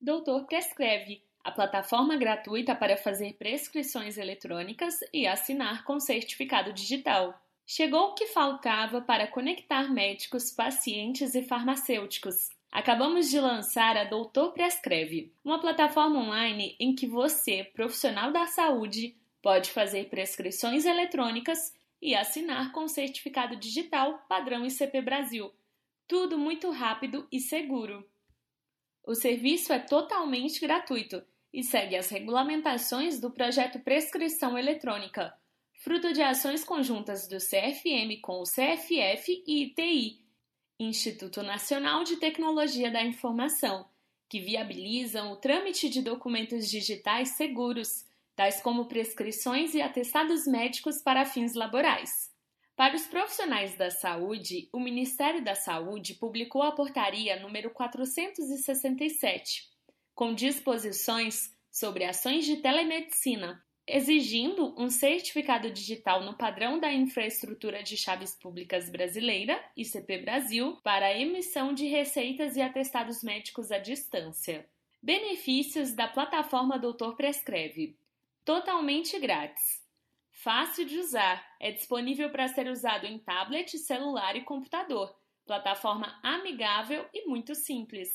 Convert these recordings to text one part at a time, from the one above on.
Doutor Prescreve, a plataforma gratuita para fazer prescrições eletrônicas e assinar com certificado digital. Chegou o que faltava para conectar médicos, pacientes e farmacêuticos. Acabamos de lançar a Doutor Prescreve, uma plataforma online em que você, profissional da saúde, pode fazer prescrições eletrônicas e assinar com certificado digital padrão ICP Brasil. Tudo muito rápido e seguro. O serviço é totalmente gratuito e segue as regulamentações do projeto Prescrição Eletrônica, fruto de ações conjuntas do CFM com o CFF e ITI, Instituto Nacional de Tecnologia da Informação, que viabilizam o trâmite de documentos digitais seguros, tais como prescrições e atestados médicos para fins laborais. Para os profissionais da saúde, o Ministério da Saúde publicou a portaria número 467, com disposições sobre ações de telemedicina, exigindo um certificado digital no padrão da Infraestrutura de Chaves Públicas Brasileira, ICP Brasil, para a emissão de receitas e atestados médicos à distância. Benefícios da plataforma Doutor Prescreve: totalmente grátis. Fácil de usar, é disponível para ser usado em tablet, celular e computador. Plataforma amigável e muito simples.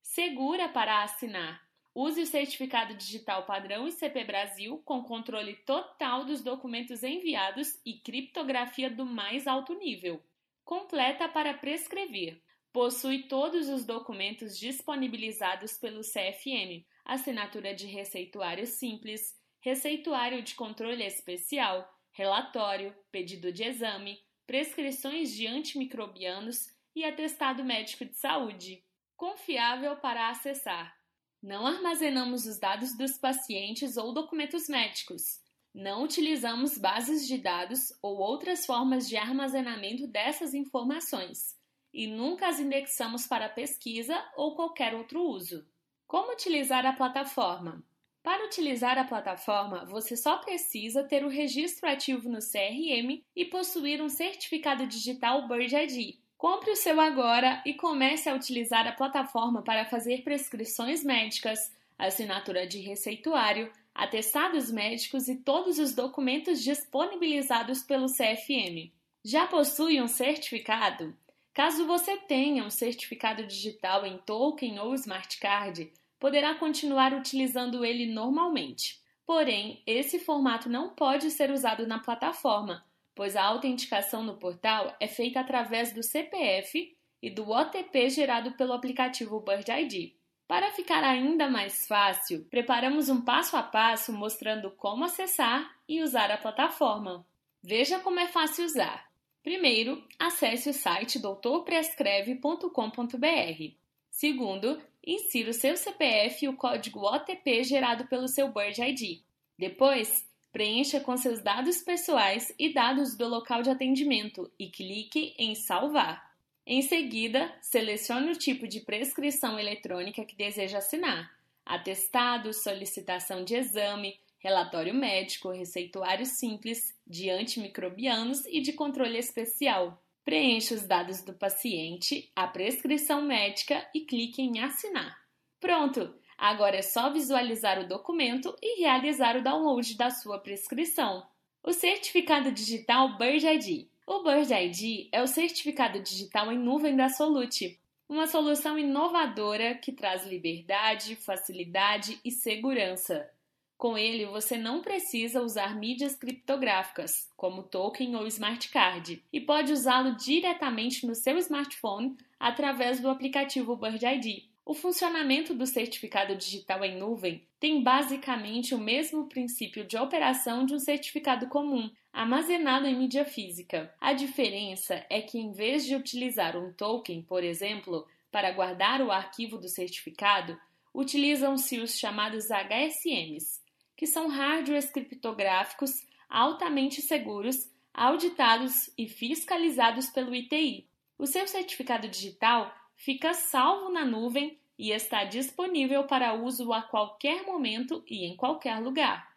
Segura para assinar. Use o certificado digital padrão ICP Brasil com controle total dos documentos enviados e criptografia do mais alto nível. Completa para prescrever. Possui todos os documentos disponibilizados pelo CFM, assinatura de receituário simples, receituário de controle especial, relatório, pedido de exame, prescrições de antimicrobianos e atestado médico de saúde. Confiável para acessar. Não armazenamos os dados dos pacientes ou documentos médicos. Não utilizamos bases de dados ou outras formas de armazenamento dessas informações e nunca as indexamos para pesquisa ou qualquer outro uso. Como utilizar a plataforma? Para utilizar a plataforma, você só precisa ter o registro ativo no CRM e possuir um certificado digital Bird ID. Compre o seu agora e comece a utilizar a plataforma para fazer prescrições médicas, assinatura de receituário, atestados médicos e todos os documentos disponibilizados pelo CFM. Já possui um certificado? Caso você tenha um certificado digital em token ou smart card, poderá continuar utilizando ele normalmente. Porém, esse formato não pode ser usado na plataforma, pois a autenticação no portal é feita através do CPF e do OTP gerado pelo aplicativo Bird ID. Para ficar ainda mais fácil, preparamos um passo a passo mostrando como acessar e usar a plataforma. Veja como é fácil usar. Primeiro, acesse o site doutorprescreve.com.br. Segundo, insira o seu CPF e o código OTP gerado pelo seu Bird ID. Depois, preencha com seus dados pessoais e dados do local de atendimento e clique em Salvar. Em seguida, selecione o tipo de prescrição eletrônica que deseja assinar: atestado, solicitação de exame, relatório médico, receituário simples, de antimicrobianos e de controle especial. Preencha os dados do paciente, a prescrição médica e clique em assinar. Pronto! Agora é só visualizar o documento e realizar o download da sua prescrição. O certificado digital Bird ID. O Bird ID é o certificado digital em nuvem da Solute, uma solução inovadora que traz liberdade, facilidade e segurança. Com ele, você não precisa usar mídias criptográficas, como token ou smart card, e pode usá-lo diretamente no seu smartphone através do aplicativo Bird ID. O funcionamento do certificado digital em nuvem tem basicamente o mesmo princípio de operação de um certificado comum, armazenado em mídia física. A diferença é que, em vez de utilizar um token, por exemplo, para guardar o arquivo do certificado, utilizam-se os chamados HSMs, que são hardwares criptográficos altamente seguros, auditados e fiscalizados pelo ITI. O seu certificado digital fica salvo na nuvem e está disponível para uso a qualquer momento e em qualquer lugar.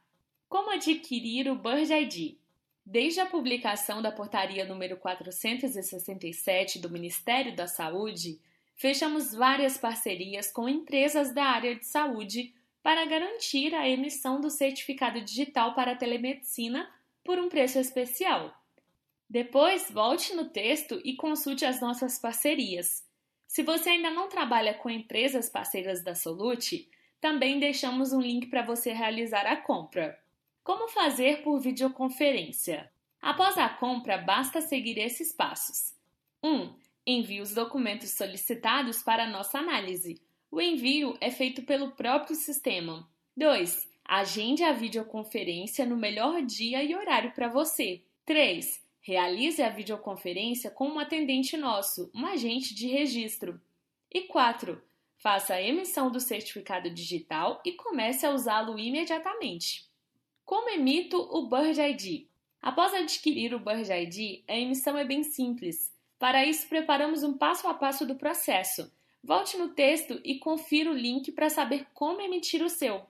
Como adquirir o Bird ID? Desde a publicação da portaria número 467 do Ministério da Saúde, fechamos várias parcerias com empresas da área de saúde para garantir a emissão do certificado digital para a telemedicina por um preço especial. Depois, volte no texto e consulte as nossas parcerias. Se você ainda não trabalha com empresas parceiras da Solute, também deixamos um link para você realizar a compra. Como fazer por videoconferência? Após a compra, basta seguir esses passos. 1. Um, envie os documentos solicitados para nossa análise. O envio é feito pelo próprio sistema. 2. Agende a videoconferência no melhor dia e horário para você. 3. Realize a videoconferência com um atendente nosso, um agente de registro. E 4. Faça a emissão do certificado digital e comece a usá-lo imediatamente. Como emito o Bird ID? Após adquirir o Bird ID, a emissão é bem simples. Para isso, preparamos um passo a passo do processo. Volte no texto e confira o link para saber como emitir o seu.